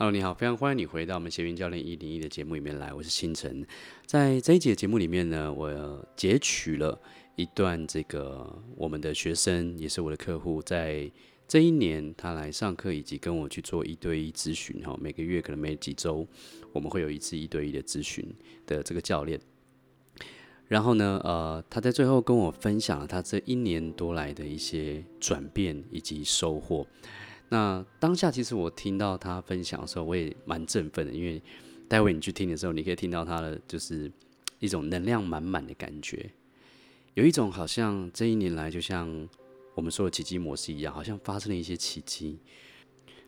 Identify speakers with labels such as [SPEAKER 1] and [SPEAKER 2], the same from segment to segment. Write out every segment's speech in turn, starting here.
[SPEAKER 1] Hello，你好，非常欢迎你回到我们协运教练一零一的节目里面来，我是清晨。在这一集的节目里面呢，我截取了一段这个我们的学生，也是我的客户，在这一年他来上课，以及跟我去做一对一咨询哈，每个月可能每几周我们会有一次一对一的咨询的这个教练。然后呢，呃，他在最后跟我分享了他这一年多来的一些转变以及收获。那当下其实我听到他分享的时候，我也蛮振奋的，因为待会你去听的时候，你可以听到他的就是一种能量满满的感觉，有一种好像这一年来就像我们说的奇迹模式一样，好像发生了一些奇迹，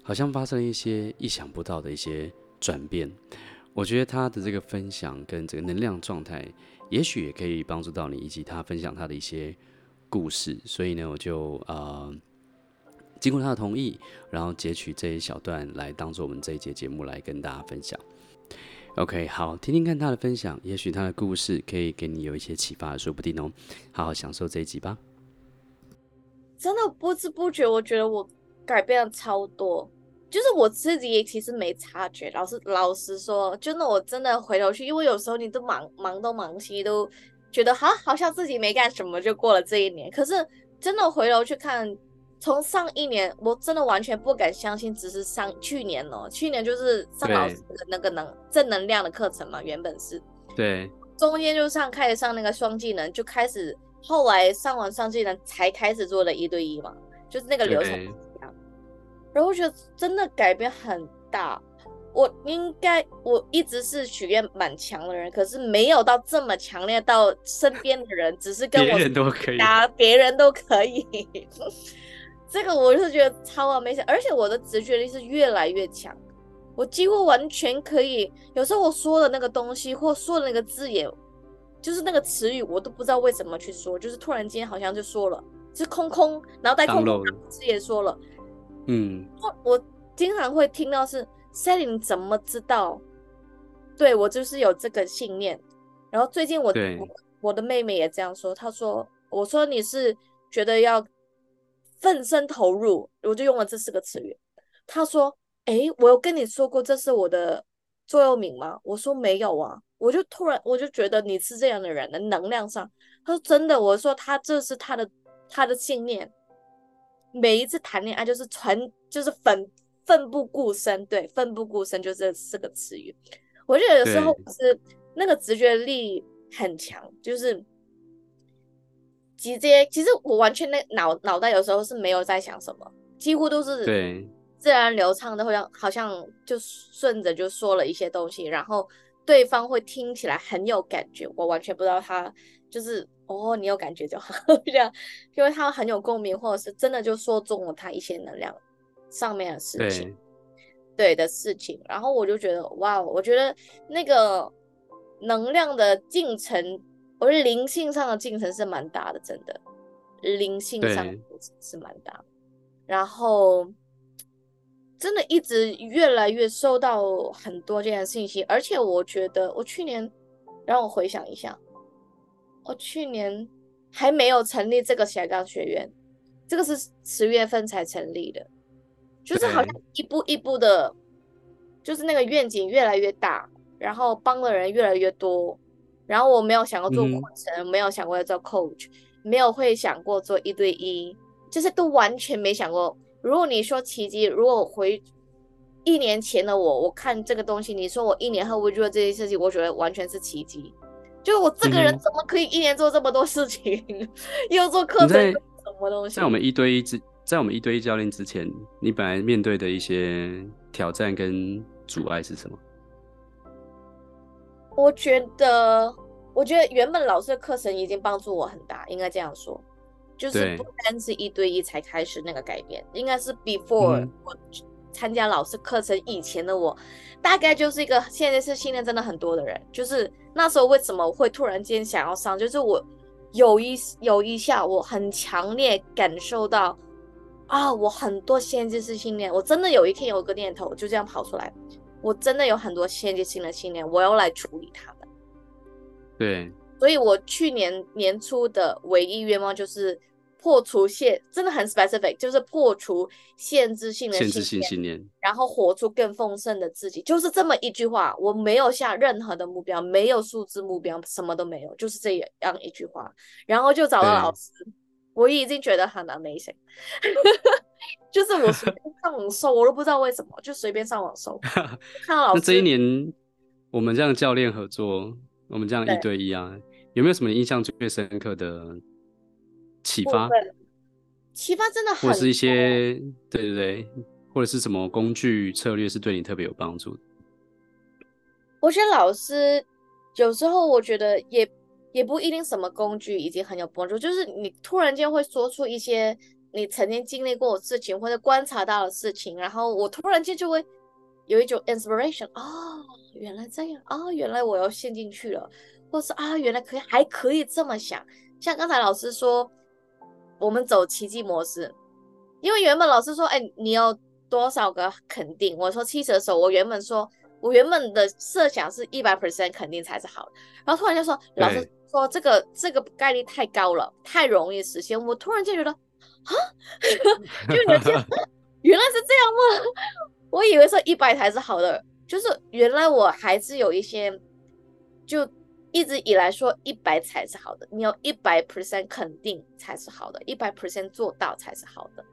[SPEAKER 1] 好像发生了一些意想不到的一些转变。我觉得他的这个分享跟这个能量状态，也许也可以帮助到你，以及他分享他的一些故事。所以呢，我就呃。经过他的同意，然后截取这一小段来当做我们这一节节目来跟大家分享。OK，好，听听看他的分享，也许他的故事可以给你有一些启发，说不定哦。好好享受这一集吧。
[SPEAKER 2] 真的不知不觉，我觉得我改变了超多，就是我自己也其实没察觉。老实老实说，真的我真的回头去，因为有时候你都忙忙东忙西，都觉得好好像自己没干什么就过了这一年。可是真的回头去看。从上一年，我真的完全不敢相信，只是上去年哦，去年就是上老师的那个能正能量的课程嘛，原本是，
[SPEAKER 1] 对，
[SPEAKER 2] 中间就上开始上那个双技能，就开始后来上完双技能才开始做的一对一嘛，就是那个流程然后我觉得真的改变很大，我应该我一直是许愿蛮强的人，可是没有到这么强烈到身边的人只是跟我
[SPEAKER 1] 别人都可以，
[SPEAKER 2] 别人都可以。这个我是觉得超完美，而且我的直觉力是越来越强，我几乎完全可以。有时候我说的那个东西或说的那个字眼，就是那个词语，我都不知道为什么去说，就是突然间好像就说了，是空空，然后带空空字也说了。
[SPEAKER 1] 嗯，
[SPEAKER 2] 我我经常会听到是 Sally，你怎么知道？对，我就是有这个信念。然后最近我我，我的妹妹也这样说，她说，我说你是觉得要。奋身投入，我就用了这四个词语。他说：“哎，我有跟你说过这是我的座右铭吗？”我说：“没有啊。”我就突然我就觉得你是这样的人的能量上。他说：“真的。”我说：“他这是他的他的信念。每一次谈恋爱就是传就是奋奋不顾身，对，奋不顾身就这四个词语。我觉得有时候是那个直觉力很强，就是。”直接，其实我完全那脑脑袋有时候是没有在想什么，几乎都是对自然流畅的，会像好像就顺着就说了一些东西，然后对方会听起来很有感觉，我完全不知道他就是哦，你有感觉就好 这样，因为他很有共鸣，或者是真的就说中了他一些能量上面的事情，对，对的事情，然后我就觉得哇，我觉得那个能量的进程。我觉得灵性上的进程是蛮大的，真的，灵性上是蛮大。然后，真的一直越来越收到很多这样的信息，而且我觉得我去年，让我回想一下，我去年还没有成立这个斜杠学院，这个是十月份才成立的，就是好像一步一步的，就是那个愿景越来越大，然后帮的人越来越多。然后我没有想过做课程，嗯、没有想过要做 coach，没有会想过做一对一，就是都完全没想过。如果你说奇迹，如果回一年前的我，我看这个东西，你说我一年后会做这些事情，我觉得完全是奇迹。就我这个人怎么可以一年做这么多事情？嗯、又做课程，什么东西？
[SPEAKER 1] 在我们一对一之，在我们一对一教练之前，你本来面对的一些挑战跟阻碍是什么？
[SPEAKER 2] 我觉得，我觉得原本老师的课程已经帮助我很大，应该这样说，就是不单是一对一才开始那个改变，应该是 before、嗯、我参加老师课程以前的我，大概就是一个现在是信念真的很多的人，就是那时候为什么会突然间想要上，就是我有一有一下我很强烈感受到啊，我很多限制式信念，我真的有一天有个念头就这样跑出来。我真的有很多限制性的信念，我要来处理他们。
[SPEAKER 1] 对，
[SPEAKER 2] 所以我去年年初的唯一愿望就是破除限，真的很 specific，就是破除限制性的
[SPEAKER 1] 限制性信念，
[SPEAKER 2] 然后活出更丰盛的自己，就是这么一句话。我没有下任何的目标，没有数字目标，什么都没有，就是这样一句话。然后就找到老师，我已经觉得很 amazing，就是我随便上网搜，我都不知道为什么，就随便上网搜，看到老师。
[SPEAKER 1] 那这一年我们这样教练合作，我们这样一对一啊，有没有什么印象最深刻的？启发，
[SPEAKER 2] 启发真的很，
[SPEAKER 1] 或者是一些对对对，或者是什么工具策略是对你特别有帮助的？
[SPEAKER 2] 我觉得老师有时候我觉得也也不一定什么工具已经很有帮助，就是你突然间会说出一些你曾经经历过的事情或者观察到的事情，然后我突然间就会有一种 inspiration，哦，原来这样啊，哦，原来我要陷进去了，或是啊，原来可以还可以这么想，像刚才老师说。我们走奇迹模式，因为原本老师说，哎，你有多少个肯定？我说七十的时候，我原本说，我原本的设想是一百 percent 肯定才是好的。然后突然就说，老师说这个这个概率太高了，太容易实现。我突然间觉得，啊，就你这样，原来是这样吗？我以为说一百台是好的，就是原来我还是有一些就。一直以来说一百才是好的，你要一百 percent 肯定才是好的，一百 percent 做到才是好的，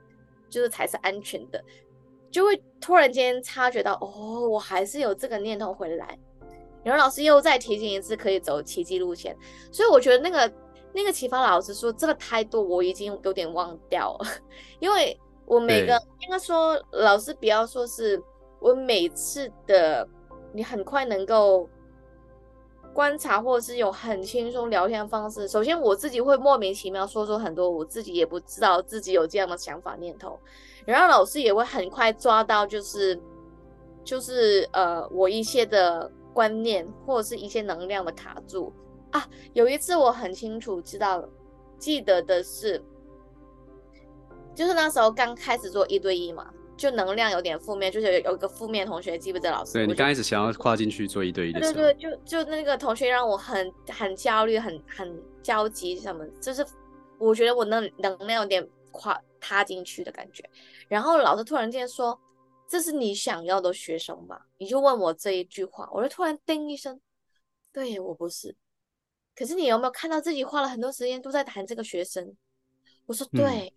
[SPEAKER 2] 就是才是安全的，就会突然间察觉到，哦，我还是有这个念头回来。然后老师又再提醒一次，可以走奇迹路线。所以我觉得那个那个启发老师说这个态度，我已经有点忘掉了，因为我每个应该说老师不要说是我每次的，你很快能够。观察或者是有很轻松聊天的方式。首先，我自己会莫名其妙说出很多我自己也不知道自己有这样的想法念头，然后老师也会很快抓到，就是就是呃我一些的观念或者是一些能量的卡住啊。有一次我很清楚知道记得的是，就是那时候刚开始做一对一嘛。就能量有点负面，就是有有一个负面同学，记不记得老师？
[SPEAKER 1] 对，你刚开始想要跨进去做一对一的时候，
[SPEAKER 2] 对对对，就就那个同学让我很很焦虑，很很焦急，什么？就是我觉得我那能量有点跨踏进去的感觉。然后老师突然间说：“这是你想要的学生吗？”你就问我这一句话，我就突然叮一声：“对，我不是。”可是你有没有看到自己花了很多时间都在谈这个学生？我说：“对。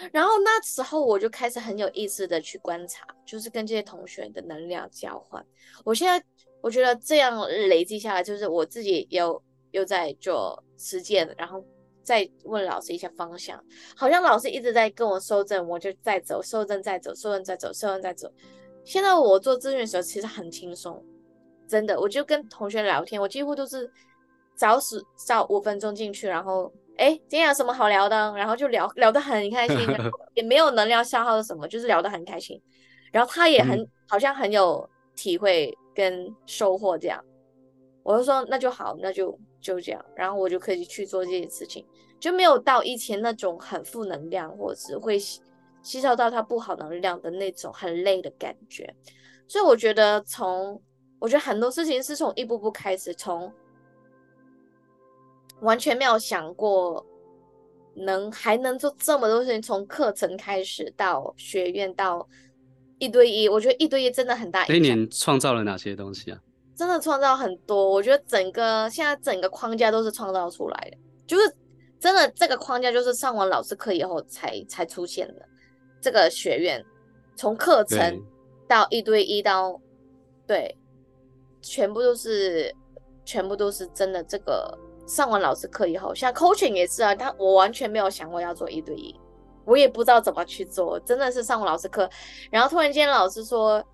[SPEAKER 2] 嗯”然后那时候我就开始很有意识的去观察，就是跟这些同学的能量交换。我现在我觉得这样累积下来，就是我自己有又在做实践，然后再问老师一些方向，好像老师一直在跟我收正，我就在走，收正在走，收正在走，收正在走。现在我做咨询的时候其实很轻松，真的，我就跟同学聊天，我几乎都是早十早五分钟进去，然后。哎，今天有什么好聊的？然后就聊聊得很开心，也没有能量消耗的什么，就是聊得很开心。然后他也很、嗯、好像很有体会跟收获这样。我就说那就好，那就就这样。然后我就可以去做这些事情，就没有到以前那种很负能量，或者是会吸收到他不好能量的那种很累的感觉。所以我觉得从我觉得很多事情是从一步步开始，从。完全没有想过能还能做这么多事情，从课程开始到学院到一对一，我觉得一对一真的很大。
[SPEAKER 1] 那一年创造了哪些东西啊？
[SPEAKER 2] 真的创造很多，我觉得整个现在整个框架都是创造出来的，就是真的这个框架就是上完老师课以后才才出现的。这个学院从课程到一对一到对，对，全部都是全部都是真的这个。上完老师课以后，像 coaching 也是啊，他我完全没有想过要做一对一，我也不知道怎么去做，真的是上完老师课，然后突然间老师说，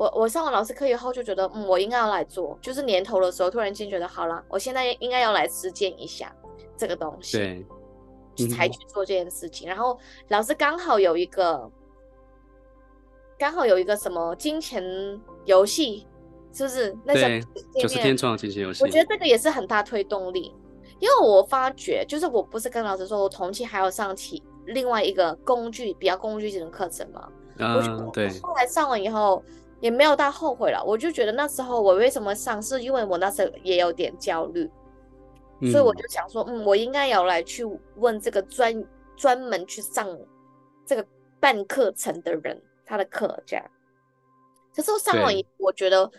[SPEAKER 2] 我我上完老师课以后就觉得，嗯，我应该要来做，就是年头的时候，突然间觉得好了，我现在应该要来实践一下这个东西，对，才去做这件事情。嗯、然后老师刚好有一个，刚好有一个什么金钱游戏。是不是？那
[SPEAKER 1] 对，九十天创金钱游戏。
[SPEAKER 2] 我觉得这个也是很大推动力，因为我发觉，就是我不是跟老师说，我同期还要上起另外一个工具，比较工具型的课程嘛。
[SPEAKER 1] 嗯，对。
[SPEAKER 2] 后来上完以后，也没有到后悔了。我就觉得那时候我为什么上，是因为我那时候也有点焦虑，嗯、所以我就想说，嗯，我应该要来去问这个专专门去上这个办课程的人，他的课这样。可是我上完以后，我觉得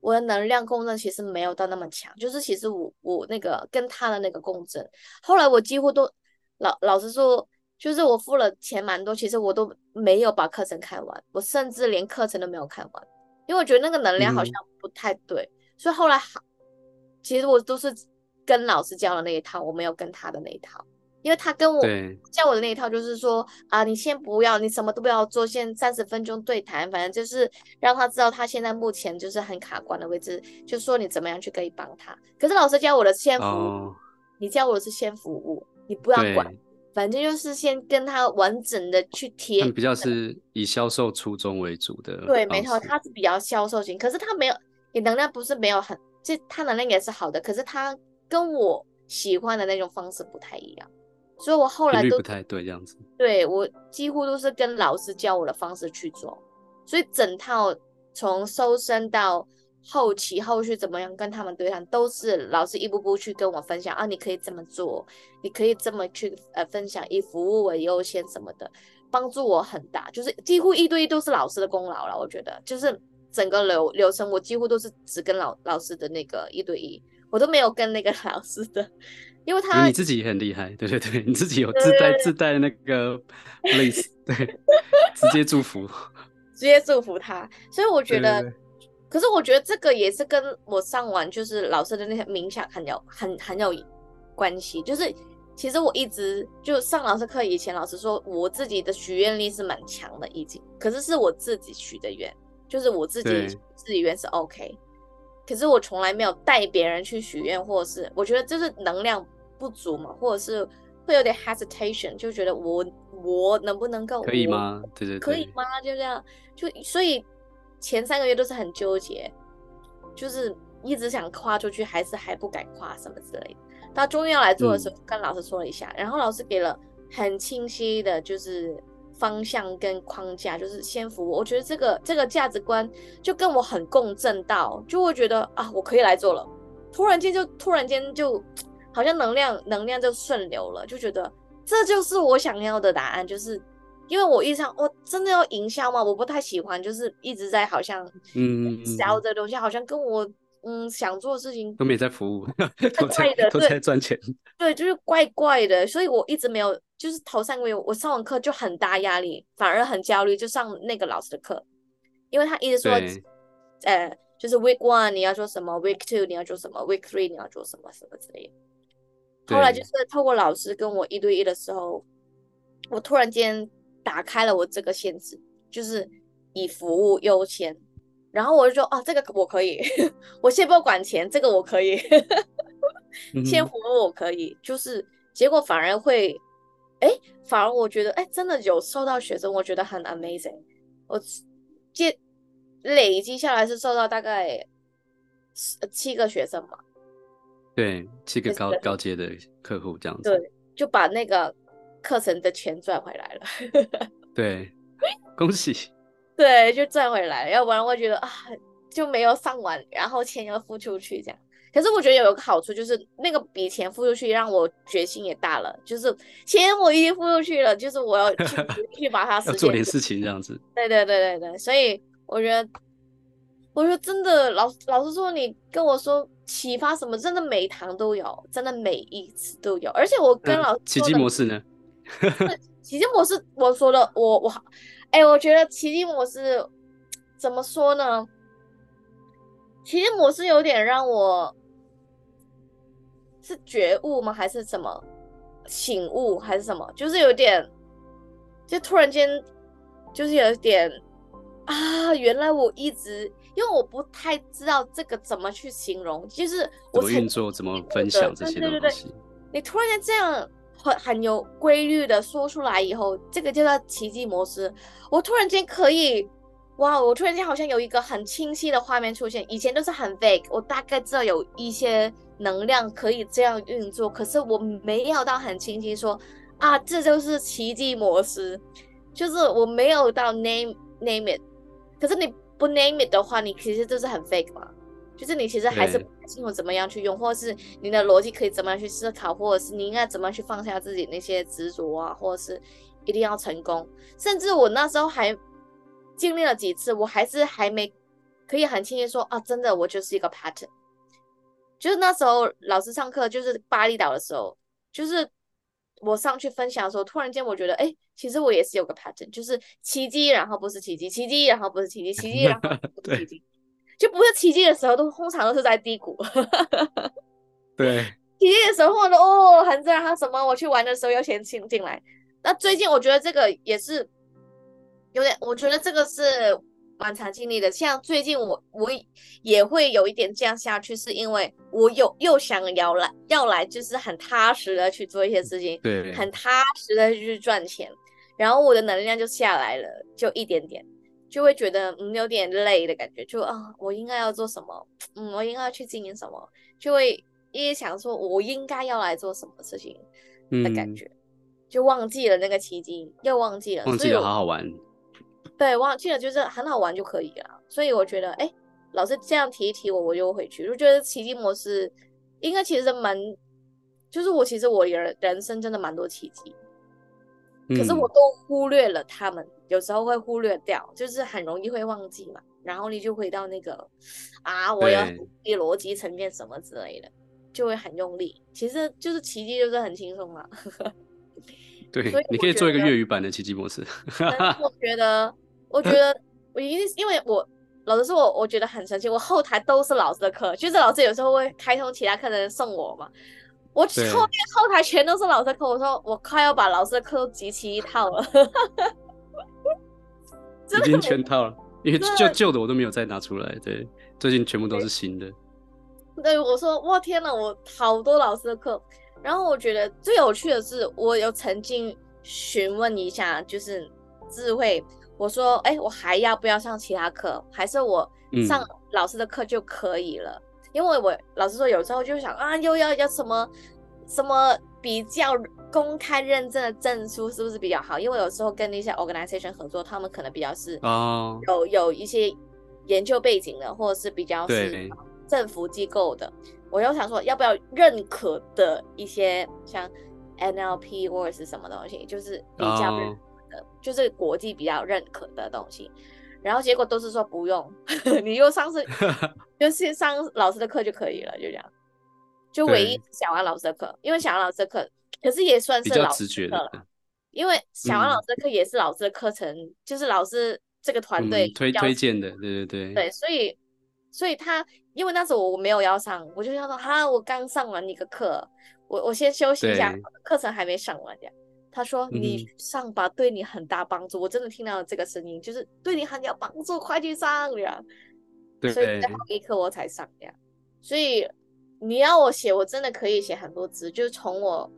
[SPEAKER 2] 我的能量共振其实没有到那么强，就是其实我我那个跟他的那个共振，后来我几乎都老老实说，就是我付了钱蛮多，其实我都没有把课程看完，我甚至连课程都没有看完，因为我觉得那个能量好像不太对，嗯、所以后来好，其实我都是跟老师教的那一套，我没有跟他的那一套。因为他跟我教我的那一套就是说啊，你先不要，你什么都不要做，先三十分钟对谈，反正就是让他知道他现在目前就是很卡关的位置，就说你怎么样去可以帮他。可是老师教我的是先服务，哦、你教我的是先服务，你不要管，反正就是先跟他完整的去贴。
[SPEAKER 1] 比较是以销售初衷为主的。
[SPEAKER 2] 对，没错，他是比较销售型，可是他没有，你能量不是没有很，这他能量也是好的，可是他跟我喜欢的那种方式不太一样。所以我后来都
[SPEAKER 1] 不太对这样子，
[SPEAKER 2] 对，我几乎都是跟老师教我的方式去做，所以整套从收身到后期后续怎么样跟他们对谈，都是老师一步步去跟我分享啊，你可以这么做，你可以这么去呃分享，以服务为优先什么的，帮助我很大，就是几乎一对一都是老师的功劳了。我觉得就是整个流流程，我几乎都是只跟老老师的那个一对一，我都没有跟那个 老师的。因为他
[SPEAKER 1] 你自己也很厉害，对对对，你自己有自带自带那个 bliss 对，直接祝福，
[SPEAKER 2] 直接祝福他。所以我觉得，对对对，可是我觉得这个也是跟我上完就是老师的那些冥想很有很很有关系。就是其实我一直就上老师课以前，老师说我自己的许愿力是蛮强的，已经，可是是我自己许的愿，就是我自己自己愿是 OK，可是我从来没有带别人去许愿，或者是我觉得就是能量。不足嘛，或者是会有点 hesitation，就觉得我我能不能够
[SPEAKER 1] 可以吗？对对对，
[SPEAKER 2] 可以吗？就这样，就所以前三个月都是很纠结，就是一直想跨出去，还是还不敢跨什么之类的。到终于要来做的时候，嗯、跟老师说了一下，然后老师给了很清晰的，就是方向跟框架，就是先服务。我觉得这个这个价值观就跟我很共振到，就会觉得啊，我可以来做了。突然间就突然间就。好像能量能量就顺流了，就觉得这就是我想要的答案。就是因为我一想，我真的要营销嘛？我不太喜欢，就是一直在好像嗯销这东西，好像跟我嗯想做的事情
[SPEAKER 1] 都没在服务，都在都在赚钱。
[SPEAKER 2] 对，就是怪怪的，所以我一直没有，就是头三个月我上完课就很大压力，反而很焦虑，就上那个老师的课，因为他一直说，呃，就是 week one 你要做什么，week two 你要做什么，week three 你要做什么什么之类的。后来就是透过老师跟我一对一的时候，我突然间打开了我这个限制，就是以服务优先。然后我就说哦，这个我可以，我先不管钱，这个我可以，先服务我可以。就是结果反而会，哎，反而我觉得哎，真的有收到学生，我觉得很 amazing。我接累积下来是收到大概七个学生嘛。
[SPEAKER 1] 对，七个高高阶的客户这样子，
[SPEAKER 2] 对，就把那个课程的钱赚回来了。
[SPEAKER 1] 对，恭喜。
[SPEAKER 2] 对，就赚回来，要不然我觉得啊，就没有上完，然后钱要付出去这样。可是我觉得有一个好处，就是那个笔钱付出去，让我决心也大了。就是钱我已经付出去了，就是我要去 去把它实现。
[SPEAKER 1] 做点事情这样子。
[SPEAKER 2] 对对对对对，所以我觉得，我说真的，老老实说，你跟我说。启发什么？真的每一堂都有，真的每一次都有。而且我跟老师
[SPEAKER 1] 奇迹模式呢？
[SPEAKER 2] 奇迹模式，我说的我我，哎、欸，我觉得奇迹模式怎么说呢？奇迹模式有点让我是觉悟吗？还是什么醒悟？还是什么？就是有点，就突然间，就是有点啊，原来我一直。因为我不太知道这个怎么去形容，就是我
[SPEAKER 1] 怎么运作、怎么分享这些东西。对对对对，
[SPEAKER 2] 你突然间这样很很有规律的说出来以后，这个叫做奇迹模式。我突然间可以，哇！我突然间好像有一个很清晰的画面出现。以前都是很 vague，我大概知道有一些能量可以这样运作，可是我没有到很清晰说啊，这就是奇迹模式，就是我没有到 name name it。可是你。不 name it 的话，你其实就是很 fake 嘛。就是你其实还是不清楚怎么样去用，或者是你的逻辑可以怎么样去思考，或者是你应该怎么样去放下自己那些执着啊，或者是一定要成功。甚至我那时候还经历了几次，我还是还没可以很轻易说啊，真的我就是一个 pattern。就是那时候老师上课，就是巴厘岛的时候，就是我上去分享的时候，突然间我觉得，哎，其实我也是有个 pattern，就是奇迹，然后不是奇迹，奇迹，然后不是奇迹，奇迹，然后 不是奇迹。就不是奇迹的时候，都通常都是在低谷。
[SPEAKER 1] 对，
[SPEAKER 2] 奇迹的时候，呢哦，很自然，他什么我去玩的时候又先进进来。那最近我觉得这个也是有点，我觉得这个是蛮常经历的。像最近我我也会有一点这样下去，是因为我有又想要来要来，就是很踏实的去做一些事情，
[SPEAKER 1] 对，
[SPEAKER 2] 很踏实的去赚钱，然后我的能量就下来了，就一点点。就会觉得嗯有点累的感觉，就啊我应该要做什么？嗯，我应该要去经营什么？就会一直想说我应该要来做什么事情的感觉，嗯、就忘记了那个奇迹，又忘记了，
[SPEAKER 1] 忘记了好好玩。
[SPEAKER 2] 对，忘记了就是很好玩就可以了。所以我觉得，哎，老师这样提一提我，我就回去。就觉得奇迹模式应该其实蛮，就是我其实我人人生真的蛮多奇迹。可是我都忽略了他们，嗯、有时候会忽略掉，就是很容易会忘记嘛。然后你就回到那个啊，我要逻辑层面什么之类的，就会很用力。其实就是奇迹，就是很轻松嘛。
[SPEAKER 1] 对，你可以做一个粤语版的奇迹模式。
[SPEAKER 2] 我觉得，我觉得 我一定，因为我老实说，我我觉得很神奇。我后台都是老师的课，就是老师有时候会开通其他课的人送我嘛。我后面后台全都是老师的课，我说我快要把老师的课都集齐一套了，
[SPEAKER 1] 已经全套了，因为旧旧的我都没有再拿出来。对，最近全部都是新的。
[SPEAKER 2] 对，我说哇天呐，我好多老师的课。然后我觉得最有趣的是，我有曾经询问一下，就是智慧，我说哎，我还要不要上其他课，还是我上老师的课就可以了？嗯因为我老实说，有时候就想啊，又要要什么什么比较公开认证的证书是不是比较好？因为有时候跟那些 organization 合作，他们可能比较是哦，有有一些研究背景的，或者是比较是政府机构的。我又想说，要不要认可的一些像 NLP 或者是什么东西，就是比较认可的，哦、就是国际比较认可的东西。然后结果都是说不用，你又上次 就先上老师的课就可以了，就这样。就唯一小王老师的课，因为小王老师的课，可是也算是老师的课了。因为小王老师的课也是老师的课程，嗯、就是老师这个团队、嗯、
[SPEAKER 1] 推推荐的，对对对。
[SPEAKER 2] 对，所以所以他因为那时候我没有要上，我就想说哈，我刚上完一个课，我我先休息一下，课程还没上完这样。他说：“你上吧，对你很大帮助。嗯”我真的听到了这个声音，就是对你很有帮助，快去上呀！对，所以在后一刻我才上呀。所以你要我写，我真的可以写很多字。就是从我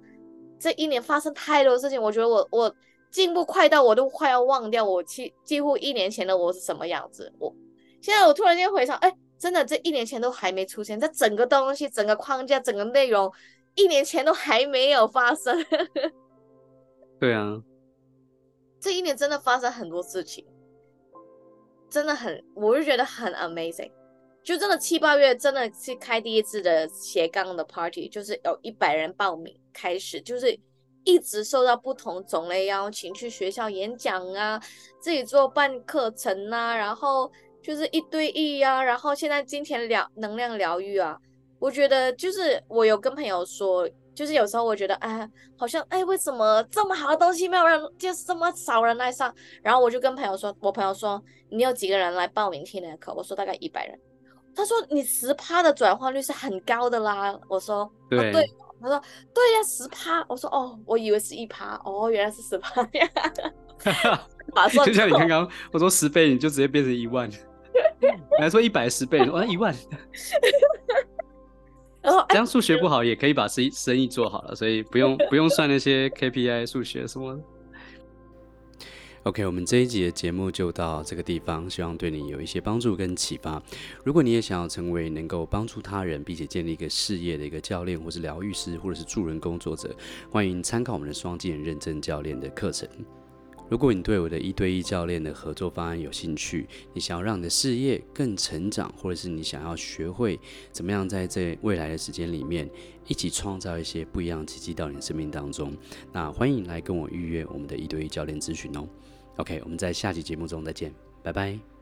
[SPEAKER 2] 这一年发生太多事情，我觉得我我进步快到我都快要忘掉我几几乎一年前的我是什么样子。我现在我突然间回想，哎，真的这一年前都还没出现，这整个东西、整个框架、整个内容，一年前都还没有发生。
[SPEAKER 1] 对啊，
[SPEAKER 2] 这一年真的发生很多事情，真的很，我就觉得很 amazing。就真的七八月真的是开第一次的斜杠的 party，就是有一百人报名开始，就是一直受到不同种类邀请去学校演讲啊，自己做办课程啊，然后就是一对一啊，然后现在金钱疗能量疗愈啊，我觉得就是我有跟朋友说。就是有时候我觉得，哎，好像，哎，为什么这么好的东西没有人，就是这么少人来上？然后我就跟朋友说，我朋友说，你有几个人来报名听那个课？我说大概一百人。他说你十趴的转换率是很高的啦。我说对，他说对呀，十趴。我说哦，我以为是一趴，哦，原来是十趴呀。
[SPEAKER 1] 就像你刚刚我说十倍，你就直接变成一万。你还说一百十倍，我说一万。这样数学不好也可以把生意生意做好了，所以不用 不用算那些 KPI 数学什么的。OK，我们这一集的节目就到这个地方，希望对你有一些帮助跟启发。如果你也想要成为能够帮助他人并且建立一个事业的一个教练，或是疗愈师，或者是助人工作者，欢迎参考我们的双技能认证教练的课程。如果你对我的一对一教练的合作方案有兴趣，你想要让你的事业更成长，或者是你想要学会怎么样在这未来的时间里面一起创造一些不一样的奇迹到你的生命当中，那欢迎来跟我预约我们的一对一教练咨询哦。OK，我们在下期节目中再见，拜拜。